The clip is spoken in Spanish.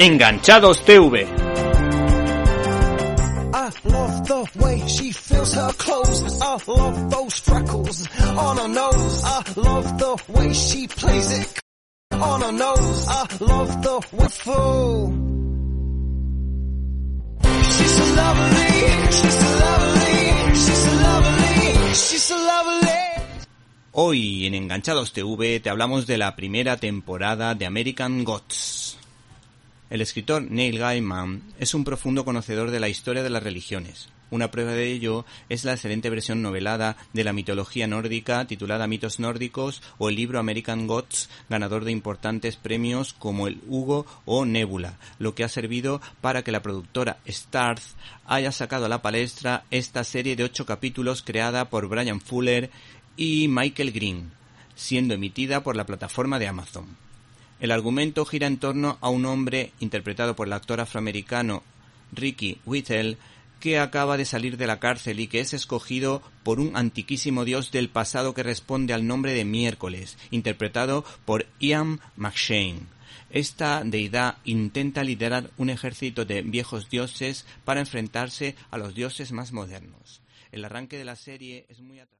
Enganchados TV. I love the way she feels her clothes. I love those freckles on her nose. I love the way she plays it on her nose. I love the wiffle. She's so lovely. She's so lovely. She's so lovely. She's so lovely. Hoy en Enganchados TV te hablamos de la primera temporada de American Gods. El escritor Neil Gaiman es un profundo conocedor de la historia de las religiones. Una prueba de ello es la excelente versión novelada de la mitología nórdica titulada Mitos nórdicos o el libro American Gods, ganador de importantes premios como el Hugo o Nebula, lo que ha servido para que la productora Starz haya sacado a la palestra esta serie de ocho capítulos creada por Brian Fuller y Michael Green, siendo emitida por la plataforma de Amazon. El argumento gira en torno a un hombre interpretado por el actor afroamericano Ricky Whittle que acaba de salir de la cárcel y que es escogido por un antiquísimo dios del pasado que responde al nombre de Miércoles, interpretado por Ian McShane. Esta deidad intenta liderar un ejército de viejos dioses para enfrentarse a los dioses más modernos. El arranque de la serie es muy atractivo.